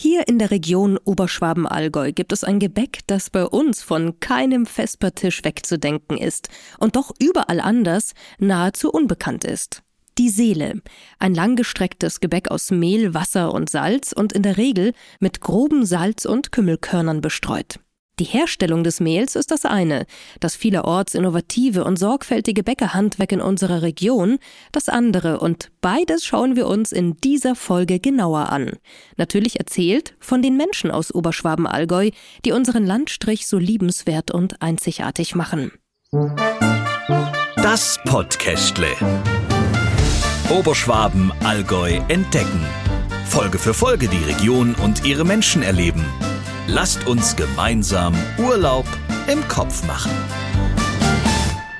Hier in der Region Oberschwaben-Allgäu gibt es ein Gebäck, das bei uns von keinem Vespertisch wegzudenken ist und doch überall anders nahezu unbekannt ist. Die Seele, ein langgestrecktes Gebäck aus Mehl, Wasser und Salz und in der Regel mit groben Salz- und Kümmelkörnern bestreut. Die Herstellung des Mehls ist das eine, das vielerorts innovative und sorgfältige Bäckerhandwerk in unserer Region das andere und beides schauen wir uns in dieser Folge genauer an. Natürlich erzählt von den Menschen aus Oberschwaben-Allgäu, die unseren Landstrich so liebenswert und einzigartig machen. Das Podcastle. Oberschwaben, Allgäu entdecken. Folge für Folge die Region und ihre Menschen erleben. Lasst uns gemeinsam Urlaub im Kopf machen.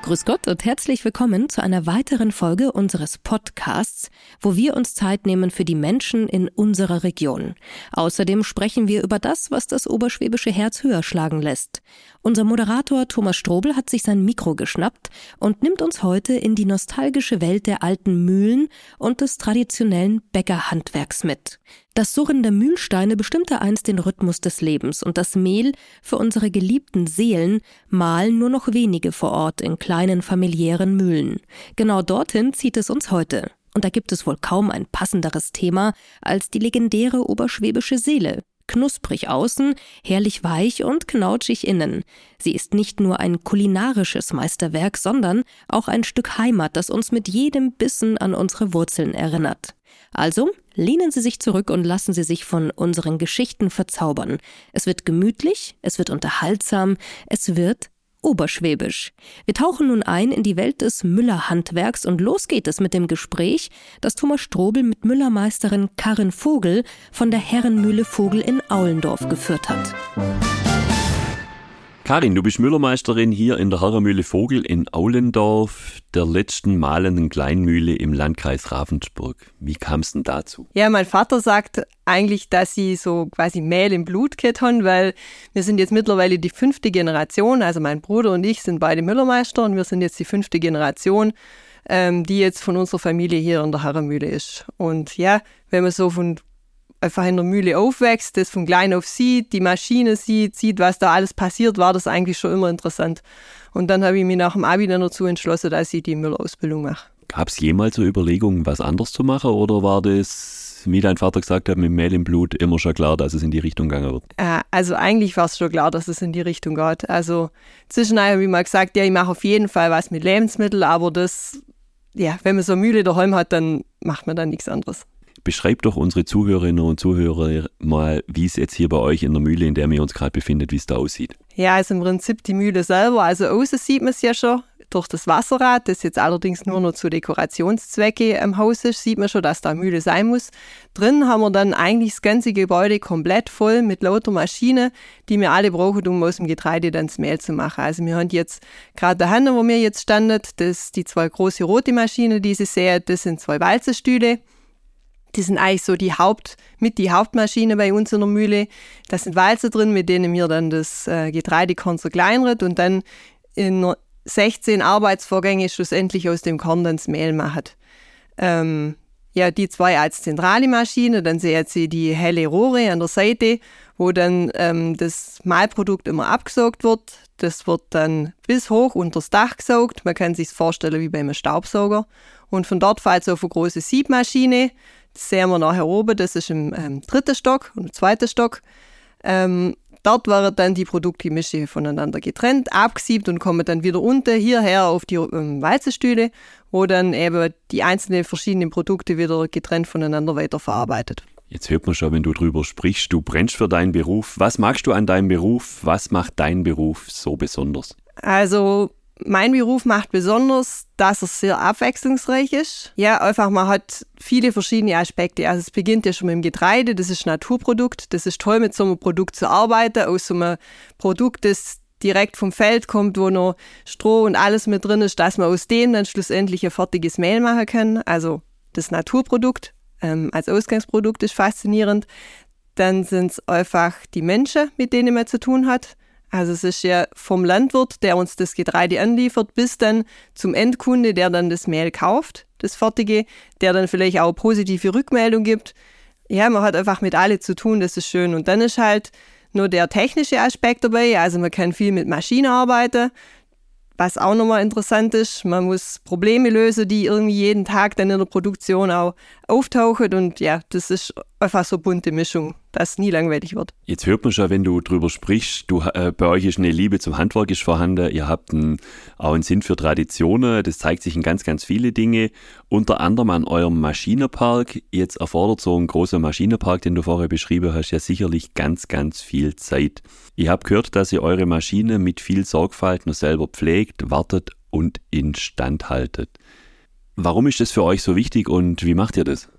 Grüß Gott und herzlich willkommen zu einer weiteren Folge unseres Podcasts, wo wir uns Zeit nehmen für die Menschen in unserer Region. Außerdem sprechen wir über das, was das oberschwäbische Herz höher schlagen lässt. Unser Moderator Thomas Strobel hat sich sein Mikro geschnappt und nimmt uns heute in die nostalgische Welt der alten Mühlen und des traditionellen Bäckerhandwerks mit. Das Surren der Mühlsteine bestimmte einst den Rhythmus des Lebens und das Mehl für unsere geliebten Seelen mahlen nur noch wenige vor Ort in kleinen familiären Mühlen. Genau dorthin zieht es uns heute. Und da gibt es wohl kaum ein passenderes Thema als die legendäre oberschwäbische Seele, knusprig außen, herrlich weich und knautschig innen. Sie ist nicht nur ein kulinarisches Meisterwerk, sondern auch ein Stück Heimat, das uns mit jedem Bissen an unsere Wurzeln erinnert. Also lehnen Sie sich zurück und lassen Sie sich von unseren Geschichten verzaubern. Es wird gemütlich, es wird unterhaltsam, es wird oberschwäbisch. Wir tauchen nun ein in die Welt des Müllerhandwerks und los geht es mit dem Gespräch, das Thomas Strobel mit Müllermeisterin Karin Vogel von der Herrenmühle Vogel in Aulendorf geführt hat. Karin, du bist Müllermeisterin hier in der Herrenmühle Vogel in Aulendorf, der letzten malenden Kleinmühle im Landkreis Ravensburg. Wie kam es denn dazu? Ja, mein Vater sagt eigentlich, dass sie so quasi Mehl im Blut haben, weil wir sind jetzt mittlerweile die fünfte Generation, also mein Bruder und ich sind beide Müllermeister und wir sind jetzt die fünfte Generation, ähm, die jetzt von unserer Familie hier in der Herrenmühle ist. Und ja, wenn man so von einfach in der Mühle aufwächst, das von klein auf sieht, die Maschine sieht, sieht, was da alles passiert, war das eigentlich schon immer interessant. Und dann habe ich mich nach dem Abi dann dazu entschlossen, dass ich die Müllerausbildung mache. Gab es jemals so Überlegungen, was anders zu machen oder war das, wie dein Vater gesagt hat, mit Mehl im Blut immer schon klar, dass es in die Richtung gegangen wird? Äh, also eigentlich war es schon klar, dass es in die Richtung geht. Also zwischendurch habe ich mal gesagt, ja, ich mache auf jeden Fall was mit Lebensmitteln, aber das, ja, wenn man so eine Mühle daheim hat, dann macht man dann nichts anderes. Beschreibt doch unsere Zuhörerinnen und Zuhörer mal, wie es jetzt hier bei euch in der Mühle, in der wir uns gerade befinden, wie es da aussieht. Ja, also im Prinzip die Mühle selber, also außen sieht man es ja schon durch das Wasserrad, das jetzt allerdings nur noch zu Dekorationszwecke im Haus ist, sieht man schon, dass da Mühle sein muss. Drin haben wir dann eigentlich das ganze Gebäude komplett voll mit lauter Maschinen, die wir alle brauchen, um aus dem Getreide dann das Mehl zu machen. Also wir haben jetzt gerade daheim, wo wir jetzt standen, das die zwei große rote Maschinen, die Sie sehen, das sind zwei Walzerstühle. Die sind eigentlich so die Haupt, mit die Hauptmaschine bei uns in der Mühle. Da sind Walze drin, mit denen wir dann das äh, Getreidekorn zerkleinern und dann in 16 Arbeitsvorgänge schlussendlich aus dem Korn dann das Mehl machen. Ähm, ja, die zwei als zentrale Maschine, dann sehen Sie die helle Rohre an der Seite, wo dann ähm, das Mahlprodukt immer abgesaugt wird. Das wird dann bis hoch unter das Dach gesaugt. Man kann sich vorstellen wie beim Staubsauger. Und von dort fällt es auf eine große Siebmaschine. Das sehen wir nachher oben, das ist im ähm, dritten Stock und im zweiten Stock. Ähm, dort werden dann die Produktgemische voneinander getrennt, abgesiebt und kommen dann wieder unten hierher auf die ähm, Walzenstühle, wo dann eben die einzelnen verschiedenen Produkte wieder getrennt voneinander weiterverarbeitet. Jetzt hört man schon, wenn du drüber sprichst, du brennst für deinen Beruf. Was magst du an deinem Beruf? Was macht dein Beruf so besonders? Also mein Beruf macht besonders, dass er sehr abwechslungsreich ist. Ja, einfach man hat viele verschiedene Aspekte. Also es beginnt ja schon mit dem Getreide, das ist Naturprodukt. Das ist toll, mit so einem Produkt zu arbeiten, aus so einem Produkt, das direkt vom Feld kommt, wo noch Stroh und alles mit drin ist, dass man aus dem dann schlussendlich ein fertiges Mehl machen kann. Also das Naturprodukt ähm, als Ausgangsprodukt ist faszinierend. Dann sind es einfach die Menschen, mit denen man zu tun hat. Also es ist ja vom Landwirt, der uns das Getreide anliefert, bis dann zum Endkunde, der dann das Mehl kauft, das Fertige, der dann vielleicht auch positive Rückmeldung gibt. ja, man hat einfach mit alle zu tun, das ist schön. Und dann ist halt nur der technische Aspekt dabei, also man kann viel mit Maschinen arbeiten, was auch nochmal interessant ist, man muss Probleme lösen, die irgendwie jeden Tag dann in der Produktion auch auftauchen. Und ja, das ist einfach so bunte Mischung, dass nie langweilig wird. Jetzt hört man schon, wenn du drüber sprichst, du, äh, bei euch ist eine Liebe zum Handwerk ist vorhanden. Ihr habt einen, auch einen Sinn für Traditionen. Das zeigt sich in ganz, ganz viele Dinge. Unter anderem an eurem Maschinenpark. Jetzt erfordert so ein großer Maschinenpark, den du vorher beschrieben hast, ja sicherlich ganz, ganz viel Zeit. Ich habe gehört, dass ihr eure Maschine mit viel Sorgfalt nur selber pflegt, wartet und instand haltet. Warum ist das für euch so wichtig und wie macht ihr das?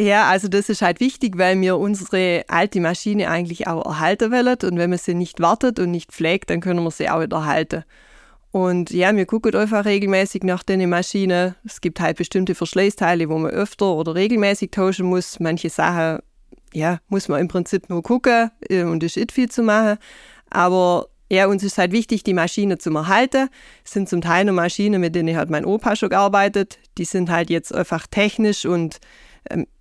Ja, also das ist halt wichtig, weil wir unsere alte Maschine eigentlich auch erhalten wollen. Und wenn man sie nicht wartet und nicht pflegt, dann können wir sie auch wieder erhalten. Und ja, wir gucken einfach regelmäßig nach den Maschinen. Es gibt halt bestimmte Verschleißteile, wo man öfter oder regelmäßig tauschen muss. Manche Sachen ja, muss man im Prinzip nur gucken äh, und ist nicht viel zu machen. Aber ja, uns ist halt wichtig, die Maschine zu erhalten. Es sind zum Teil noch Maschinen, mit denen hat mein Opa schon gearbeitet. Die sind halt jetzt einfach technisch und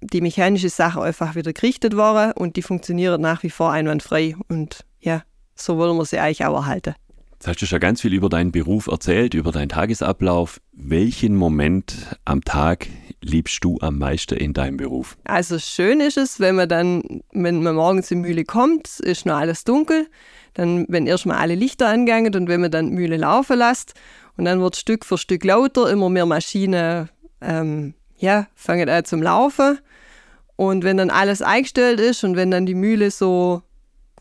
die mechanische Sache einfach wieder gerichtet worden und die funktionieren nach wie vor einwandfrei. Und ja, so wollen wir sie eigentlich auch erhalten. Jetzt hast du schon ganz viel über deinen Beruf erzählt, über deinen Tagesablauf. Welchen Moment am Tag liebst du am meisten in deinem Beruf? Also schön ist es, wenn man dann, wenn man morgens in die Mühle kommt, ist noch alles dunkel. Dann, wenn erstmal alle Lichter angegangen und wenn man dann die Mühle laufen lässt und dann wird Stück für Stück lauter, immer mehr Maschinen ähm, ja, fangen an zum Laufen. Und wenn dann alles eingestellt ist und wenn dann die Mühle so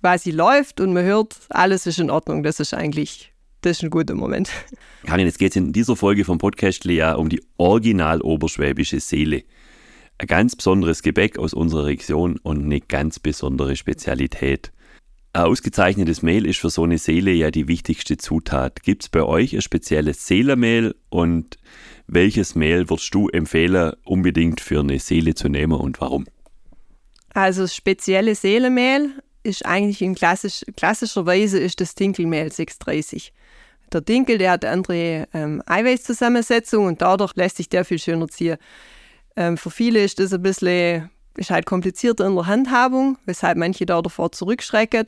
quasi läuft und man hört, alles ist in Ordnung. Das ist eigentlich das ist ein guter Moment. Karin, jetzt geht es in dieser Folge vom Podcast Lea um die original oberschwäbische Seele. Ein ganz besonderes Gebäck aus unserer Region und eine ganz besondere Spezialität. Ein ausgezeichnetes Mehl ist für so eine Seele ja die wichtigste Zutat. Gibt es bei euch ein spezielles Seelermehl und welches Mehl würdest du empfehlen, unbedingt für eine Seele zu nehmen und warum? Also das spezielle Seelenmehl ist eigentlich in klassisch, klassischerweise ist das Dinkelmehl 630. Der Dinkel, der hat eine andere ähm, Eiweißzusammensetzung und dadurch lässt sich der viel schöner ziehen. Ähm, für viele ist das ein bisschen ist halt komplizierter in der Handhabung, weshalb manche da davor zurückschrecken.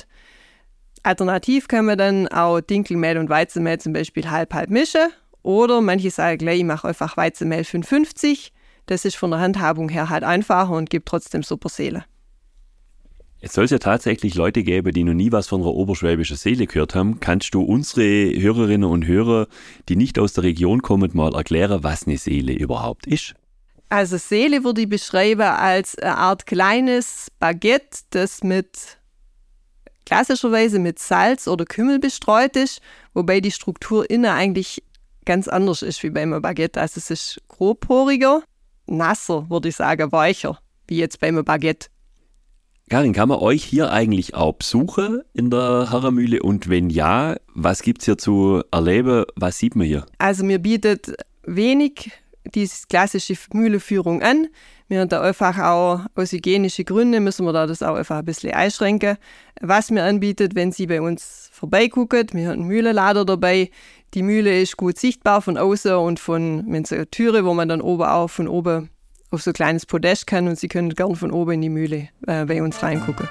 Alternativ kann man dann auch Dinkelmehl und Weizenmehl zum Beispiel halb-halb mischen. Oder manche sagen gleich, ich mache einfach Weizenmehl 55. Das ist von der Handhabung her halt einfacher und gibt trotzdem super Seele. Es soll es ja tatsächlich Leute geben, die noch nie was von einer oberschwäbischen Seele gehört haben. Kannst du unsere Hörerinnen und Hörer, die nicht aus der Region kommen, mal erklären, was eine Seele überhaupt ist? Also Seele würde ich beschreiben als eine Art kleines Baguette, das mit klassischerweise mit Salz oder Kümmel bestreut ist, wobei die Struktur innen eigentlich ganz anders ist wie beim Baguette. Also es ist grobporiger, nasser, würde ich sagen, weicher, wie jetzt beim Baguette. Karin, kann man euch hier eigentlich auch besuchen in der Herrenmühle? Und wenn ja, was gibt es hier zu erleben? Was sieht man hier? Also mir bietet wenig diese klassische Mühleführung an. Wir haben da einfach auch aus hygienischen Gründen müssen wir da das auch einfach ein bisschen einschränken. Was mir anbietet, wenn Sie bei uns vorbeigucken, wir haben einen Mühlenlader dabei. Die Mühle ist gut sichtbar von außen und von wenn so eine Türe, wo man dann oben auch von oben auf so ein kleines Podest kann und Sie können gerne von oben in die Mühle äh, bei uns reingucken.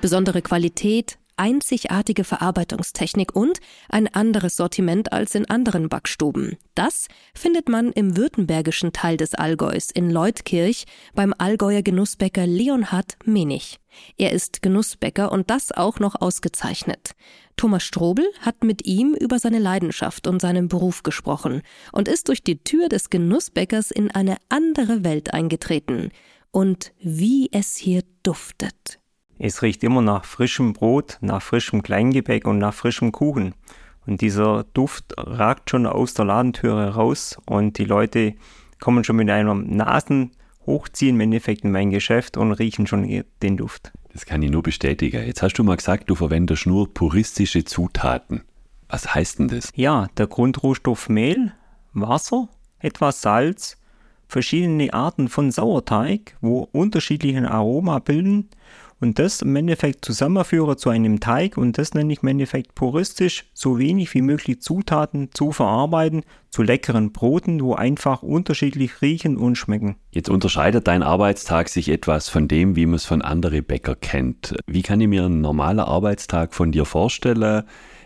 Besondere Qualität, einzigartige Verarbeitungstechnik und ein anderes Sortiment als in anderen Backstuben. Das findet man im württembergischen Teil des Allgäus in Leutkirch beim Allgäuer Genussbäcker Leonhard Menig. Er ist Genussbäcker und das auch noch ausgezeichnet. Thomas Strobel hat mit ihm über seine Leidenschaft und seinen Beruf gesprochen und ist durch die Tür des Genussbäckers in eine andere Welt eingetreten. Und wie es hier duftet. Es riecht immer nach frischem Brot, nach frischem Kleingebäck und nach frischem Kuchen. Und dieser Duft ragt schon aus der Ladentüre raus und die Leute kommen schon mit einem Nasen hochziehen im Endeffekt in mein Geschäft und riechen schon den Duft. Das kann ich nur bestätigen. Jetzt hast du mal gesagt, du verwendest nur puristische Zutaten. Was heißt denn das? Ja, der Grundrohstoff Mehl, Wasser, etwas Salz, verschiedene Arten von Sauerteig, wo unterschiedliche Aroma bilden und das im Endeffekt zusammenführe zu einem Teig und das nenne ich im Endeffekt puristisch, so wenig wie möglich Zutaten zu verarbeiten zu leckeren Broten, wo einfach unterschiedlich riechen und schmecken. Jetzt unterscheidet dein Arbeitstag sich etwas von dem, wie man es von anderen Bäcker kennt. Wie kann ich mir einen normalen Arbeitstag von dir vorstellen?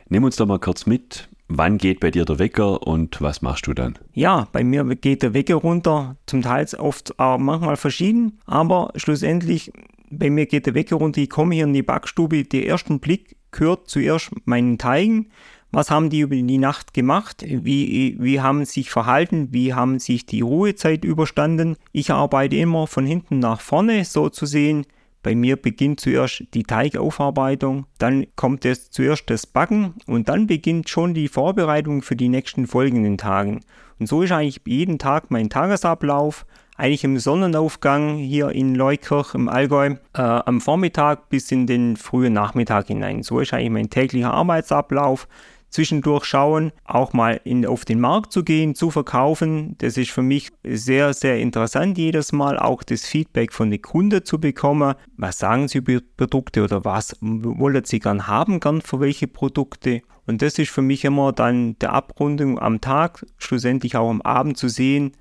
Nimm uns doch mal kurz mit. Wann geht bei dir der Wecker und was machst du dann? Ja, bei mir geht der Wecker runter, zum Teil oft auch manchmal verschieden, aber schlussendlich bei mir geht der Wecker runter, ich komme hier in die Backstube, der ersten Blick gehört zuerst meinen Teigen. Was haben die über die Nacht gemacht? Wie, wie haben sie sich verhalten? Wie haben sich die Ruhezeit überstanden? Ich arbeite immer von hinten nach vorne, so zu sehen. Bei mir beginnt zuerst die Teigaufarbeitung, dann kommt es zuerst das Backen und dann beginnt schon die Vorbereitung für die nächsten folgenden Tagen. Und so ist eigentlich jeden Tag mein Tagesablauf eigentlich im Sonnenaufgang hier in Leukirch im Allgäu äh, am Vormittag bis in den frühen Nachmittag hinein. So ist eigentlich mein täglicher Arbeitsablauf. Zwischendurch schauen, auch mal in, auf den Markt zu gehen, zu verkaufen. Das ist für mich sehr, sehr interessant jedes Mal, auch das Feedback von den Kunden zu bekommen. Was sagen sie über Produkte oder was wollen sie gern haben, gern für welche Produkte? Und das ist für mich immer dann der Abrundung am Tag, schlussendlich auch am Abend zu sehen,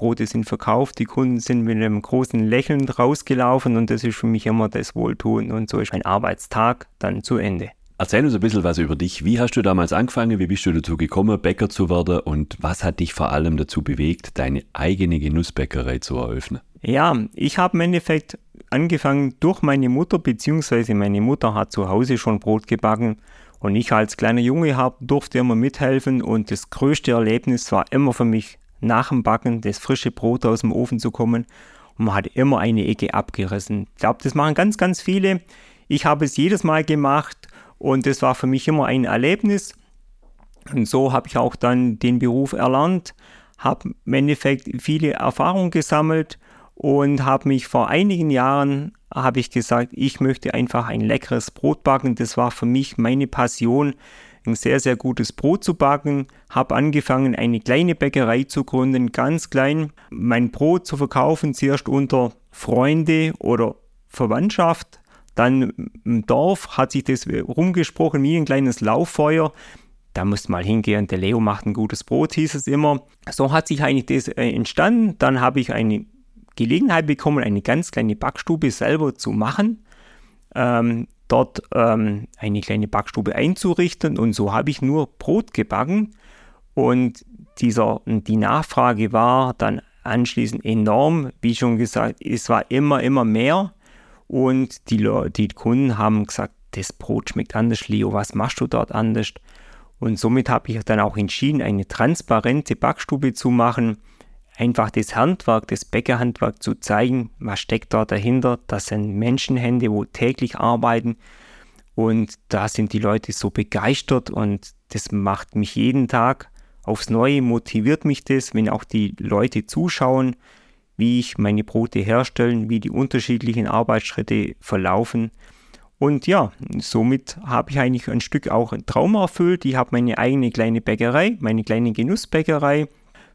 Brote sind verkauft, die Kunden sind mit einem großen Lächeln rausgelaufen und das ist für mich immer das Wohltun und so ist mein Arbeitstag dann zu Ende. Erzähl uns ein bisschen was über dich. Wie hast du damals angefangen? Wie bist du dazu gekommen, Bäcker zu werden? Und was hat dich vor allem dazu bewegt, deine eigene Genussbäckerei zu eröffnen? Ja, ich habe im Endeffekt angefangen durch meine Mutter, beziehungsweise meine Mutter hat zu Hause schon Brot gebacken und ich als kleiner Junge hab, durfte immer mithelfen und das größte Erlebnis war immer für mich nach dem Backen das frische Brot aus dem Ofen zu kommen und man hat immer eine Ecke abgerissen. Ich glaube, das machen ganz, ganz viele. Ich habe es jedes Mal gemacht und das war für mich immer ein Erlebnis. Und so habe ich auch dann den Beruf erlernt, habe im Endeffekt viele Erfahrungen gesammelt und habe mich vor einigen Jahren habe ich gesagt, ich möchte einfach ein leckeres Brot backen. Das war für mich meine Passion ein sehr, sehr gutes Brot zu backen, habe angefangen, eine kleine Bäckerei zu gründen, ganz klein, mein Brot zu verkaufen, zuerst unter Freunde oder Verwandtschaft. Dann im Dorf hat sich das rumgesprochen wie ein kleines Lauffeuer. Da musst mal hingehen, der Leo macht ein gutes Brot, hieß es immer. So hat sich eigentlich das äh, entstanden. Dann habe ich eine Gelegenheit bekommen, eine ganz kleine Backstube selber zu machen. Ähm, dort ähm, eine kleine Backstube einzurichten. Und so habe ich nur Brot gebacken. Und dieser, die Nachfrage war dann anschließend enorm, wie schon gesagt, es war immer, immer mehr. Und die, die Kunden haben gesagt, das Brot schmeckt anders, Leo, was machst du dort anders? Und somit habe ich dann auch entschieden, eine transparente Backstube zu machen, einfach das Handwerk, das Bäckerhandwerk zu zeigen, was steckt da dahinter. Das sind Menschenhände, wo täglich arbeiten. Und da sind die Leute so begeistert und das macht mich jeden Tag aufs Neue, motiviert mich das, wenn auch die Leute zuschauen, wie ich meine Brote herstellen, wie die unterschiedlichen Arbeitsschritte verlaufen. Und ja, somit habe ich eigentlich ein Stück auch einen Traum erfüllt. Ich habe meine eigene kleine Bäckerei, meine kleine Genussbäckerei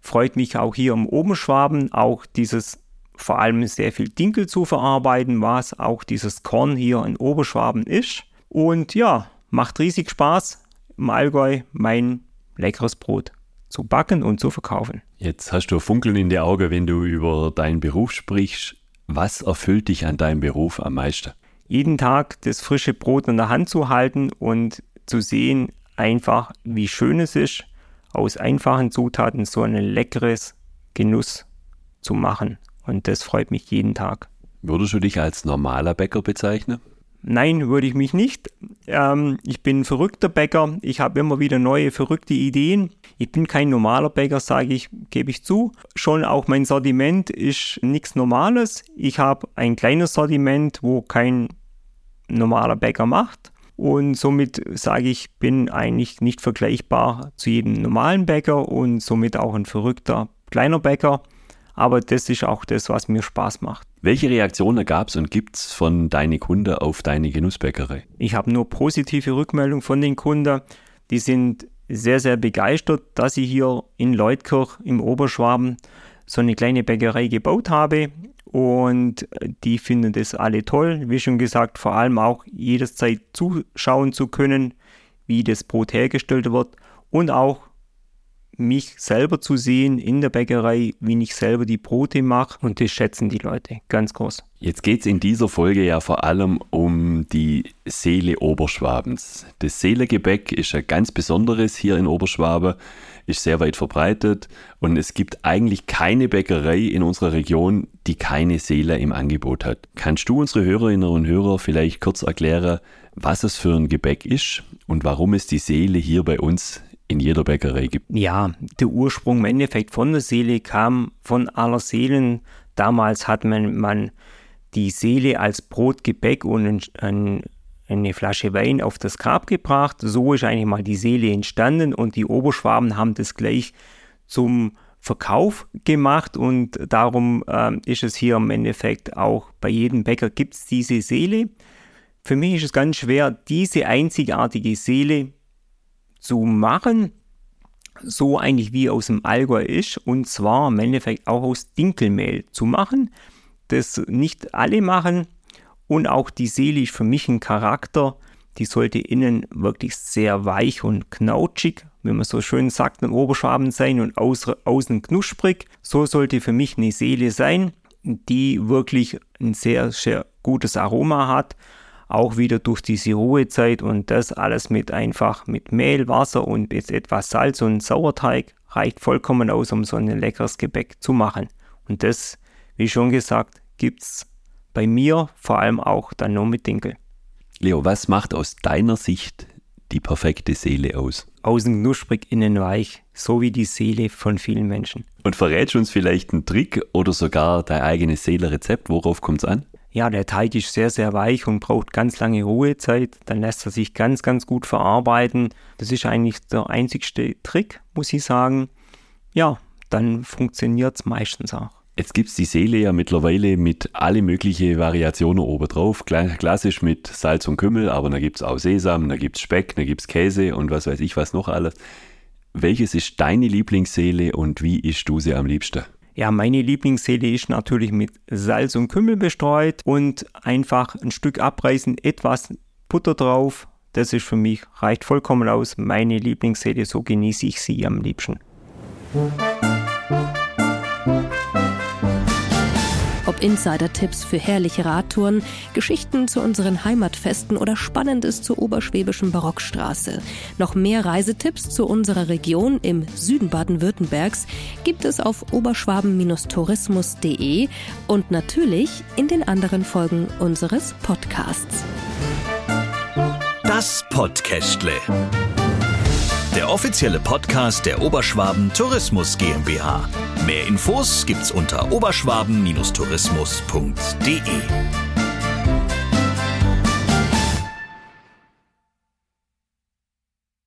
freut mich auch hier im Oberschwaben auch dieses vor allem sehr viel Dinkel zu verarbeiten, was auch dieses Korn hier in Oberschwaben ist. Und ja, macht riesig Spaß im Allgäu mein leckeres Brot zu backen und zu verkaufen. Jetzt hast du Funkeln in die Augen, wenn du über deinen Beruf sprichst. Was erfüllt dich an deinem Beruf am meisten? Jeden Tag das frische Brot in der Hand zu halten und zu sehen, einfach wie schön es ist, aus einfachen Zutaten so ein leckeres Genuss zu machen. Und das freut mich jeden Tag. Würdest du dich als normaler Bäcker bezeichnen? Nein, würde ich mich nicht. Ähm, ich bin ein verrückter Bäcker. Ich habe immer wieder neue verrückte Ideen. Ich bin kein normaler Bäcker, sage ich, gebe ich zu. Schon auch mein Sortiment ist nichts Normales. Ich habe ein kleines Sortiment, wo kein normaler Bäcker macht. Und somit sage ich, bin eigentlich nicht vergleichbar zu jedem normalen Bäcker und somit auch ein verrückter kleiner Bäcker. Aber das ist auch das, was mir Spaß macht. Welche Reaktionen gab es und gibt es von deinen Kunden auf deine Genussbäckerei? Ich habe nur positive Rückmeldungen von den Kunden. Die sind sehr, sehr begeistert, dass ich hier in Leutkirch im Oberschwaben so eine kleine Bäckerei gebaut habe und die finden das alle toll. Wie schon gesagt, vor allem auch jederzeit zuschauen zu können, wie das Brot hergestellt wird und auch mich selber zu sehen in der Bäckerei, wie ich selber die Brote mache und das schätzen die Leute ganz groß. Jetzt geht es in dieser Folge ja vor allem um die Seele Oberschwabens. Das Seelegebäck ist ein ganz besonderes hier in Oberschwaben, ist sehr weit verbreitet und es gibt eigentlich keine Bäckerei in unserer Region, die keine Seele im Angebot hat. Kannst du unsere Hörerinnen und Hörer vielleicht kurz erklären, was es für ein Gebäck ist und warum es die Seele hier bei uns in jeder Bäckerei gibt. Ja, der Ursprung im Endeffekt von der Seele kam von aller Seelen. Damals hat man, man die Seele als Brotgebäck und ein, ein, eine Flasche Wein auf das Grab gebracht. So ist eigentlich mal die Seele entstanden und die Oberschwaben haben das gleich zum Verkauf gemacht und darum äh, ist es hier im Endeffekt auch bei jedem Bäcker gibt es diese Seele. Für mich ist es ganz schwer, diese einzigartige Seele zu machen, so eigentlich wie aus dem Allgäu ist, und zwar im Endeffekt auch aus Dinkelmehl zu machen. Das nicht alle machen und auch die Seele ist für mich ein Charakter, die sollte innen wirklich sehr weich und knautschig, wie man so schön sagt, im Oberschwaben sein und außen knusprig. So sollte für mich eine Seele sein, die wirklich ein sehr, sehr gutes Aroma hat auch wieder durch diese Ruhezeit und das alles mit einfach mit Mehl, Wasser und jetzt etwas Salz und Sauerteig reicht vollkommen aus, um so ein leckeres Gebäck zu machen. Und das, wie schon gesagt, gibt es bei mir vor allem auch dann nur mit Dinkel. Leo, was macht aus deiner Sicht die perfekte Seele aus? Außen knusprig, innen weich, so wie die Seele von vielen Menschen. Und verrätst du uns vielleicht einen Trick oder sogar dein eigenes Seelenrezept? Worauf kommt es an? ja, der Teig ist sehr, sehr weich und braucht ganz lange Ruhezeit. Dann lässt er sich ganz, ganz gut verarbeiten. Das ist eigentlich der einzigste Trick, muss ich sagen. Ja, dann funktioniert es meistens auch. Jetzt gibt es die Seele ja mittlerweile mit alle möglichen Variationen obendrauf. Klassisch mit Salz und Kümmel, aber da gibt es auch Sesam, da gibt es Speck, da gibt es Käse und was weiß ich was noch alles. Welches ist deine Lieblingsseele und wie isst du sie am liebsten? Ja, meine Lieblingsseele ist natürlich mit Salz und Kümmel bestreut und einfach ein Stück abreißen, etwas Butter drauf. Das ist für mich, reicht vollkommen aus. Meine Lieblingsseele, so genieße ich sie am liebsten. Ob Insider-Tipps für herrliche Radtouren, Geschichten zu unseren Heimatfesten oder Spannendes zur oberschwäbischen Barockstraße. Noch mehr Reisetipps zu unserer Region im Süden Baden-Württembergs gibt es auf oberschwaben-tourismus.de und natürlich in den anderen Folgen unseres Podcasts. Das Podcastle der offizielle Podcast der Oberschwaben Tourismus GmbH. Mehr Infos gibt's unter oberschwaben-tourismus.de.